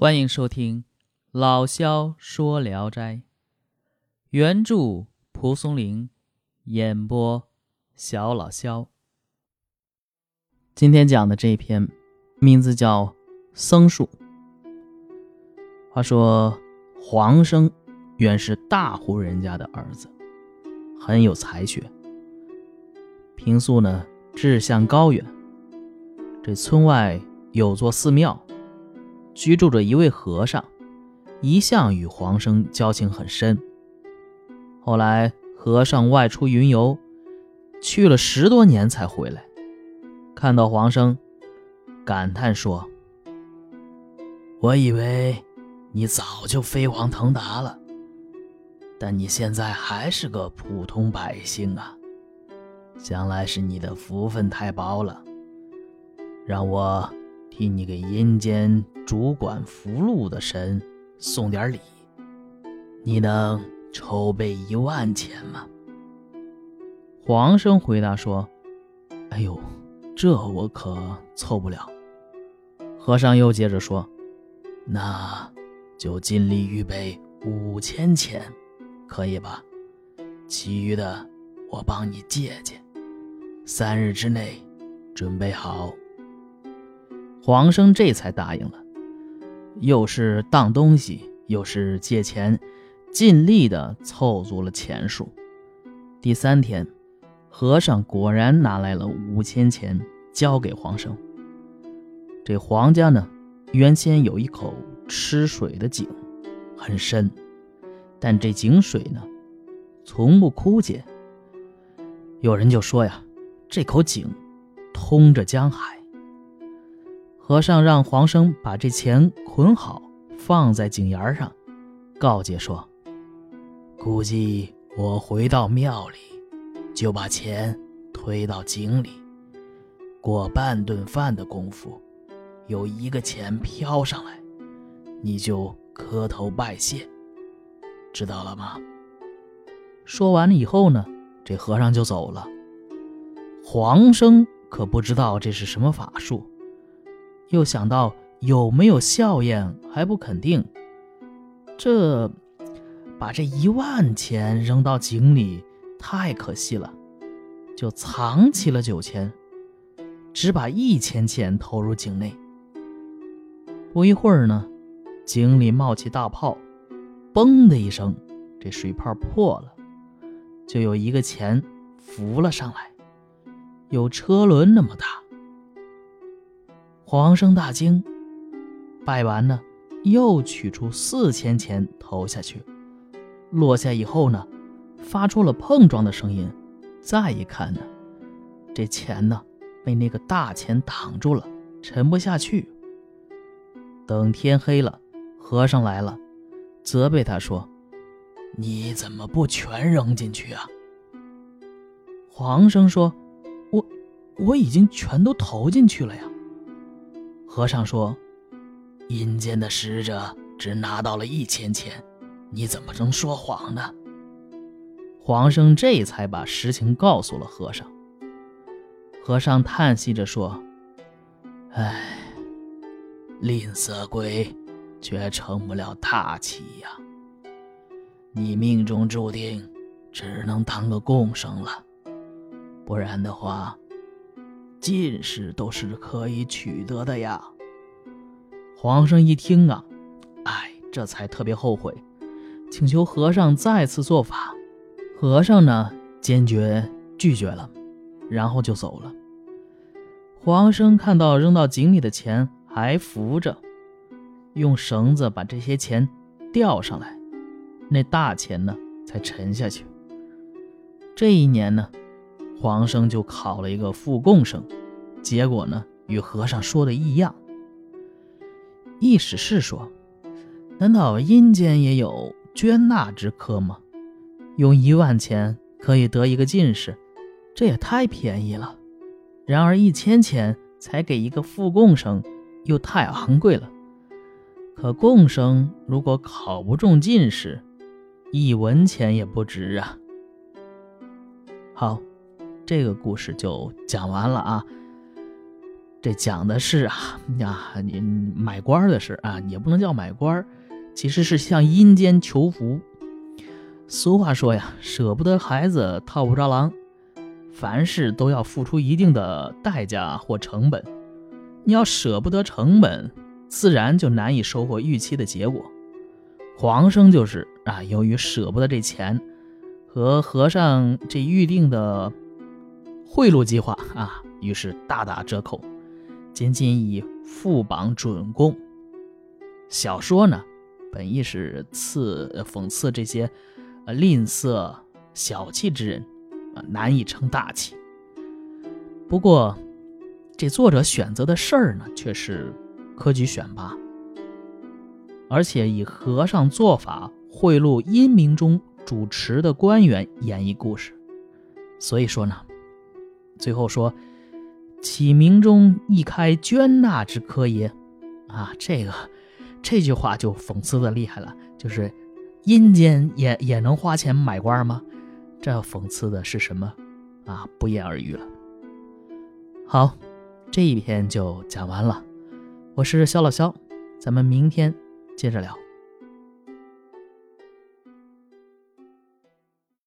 欢迎收听老萧说聊斋，原著蒲松龄，演播小老萧。今天讲的这篇名字叫《僧树》。话说黄生原是大户人家的儿子，很有才学。平素呢，志向高远。这村外有座寺庙。居住着一位和尚，一向与黄生交情很深。后来和尚外出云游，去了十多年才回来，看到黄生，感叹说：“我以为你早就飞黄腾达了，但你现在还是个普通百姓啊！想来是你的福分太薄了，让我。”替你给阴间主管福禄的神送点礼，你能筹备一万钱吗？黄生回答说：“哎呦，这我可凑不了。”和尚又接着说：“那就尽力预备五千钱，可以吧？其余的我帮你借借，三日之内准备好。”黄生这才答应了，又是当东西，又是借钱，尽力的凑足了钱数。第三天，和尚果然拿来了五千钱，交给黄生。这黄家呢，原先有一口吃水的井，很深，但这井水呢，从不枯竭。有人就说呀，这口井通着江海。和尚让黄生把这钱捆好，放在井沿上，告诫说：“估计我回到庙里，就把钱推到井里，过半顿饭的功夫，有一个钱飘上来，你就磕头拜谢，知道了吗？”说完了以后呢，这和尚就走了。黄生可不知道这是什么法术。又想到有没有效验还不肯定，这把这一万钱扔到井里太可惜了，就藏起了九千，只把一千钱投入井内。不一会儿呢，井里冒起大泡，嘣的一声，这水泡破了，就有一个钱浮了上来，有车轮那么大。黄生大惊，拜完呢，又取出四千钱投下去，落下以后呢，发出了碰撞的声音。再一看呢，这钱呢，被那个大钱挡住了，沉不下去。等天黑了，和尚来了，责备他说：“你怎么不全扔进去啊？”黄生说：“我我已经全都投进去了呀。”和尚说：“阴间的使者只拿到了一千钱，你怎么能说谎呢？”黄生这才把实情告诉了和尚。和尚叹息着说：“唉，吝啬鬼却成不了大器呀。你命中注定只能当个贡生了，不然的话。”进士都是可以取得的呀。皇上一听啊，哎，这才特别后悔，请求和尚再次做法。和尚呢，坚决拒绝了，然后就走了。黄生看到扔到井里的钱还浮着，用绳子把这些钱吊上来，那大钱呢才沉下去。这一年呢。黄生就考了一个副贡生，结果呢与和尚说的一样。易史是说：“难道阴间也有捐纳之科吗？用一万钱可以得一个进士，这也太便宜了。然而一千钱才给一个副贡生，又太昂贵了。可贡生如果考不中进士，一文钱也不值啊。”好。这个故事就讲完了啊。这讲的是啊呀，你买官的事啊，也不能叫买官，其实是向阴间求福。俗话说呀，舍不得孩子套不着狼，凡事都要付出一定的代价或成本。你要舍不得成本，自然就难以收获预期的结果。黄生就是啊，由于舍不得这钱，和和尚这预定的贿赂计划啊，于是大打折扣。仅仅以副榜准供。小说呢，本意是刺讽刺这些吝啬小气之人啊，难以成大器。不过，这作者选择的事儿呢，却是科举选拔，而且以和尚做法贿赂阴冥中主持的官员演绎故事。所以说呢，最后说。启明中一开捐纳之科也，啊，这个这句话就讽刺的厉害了，就是阴间也也能花钱买官吗？这讽刺的是什么？啊，不言而喻了。好，这一篇就讲完了，我是肖老肖，咱们明天接着聊。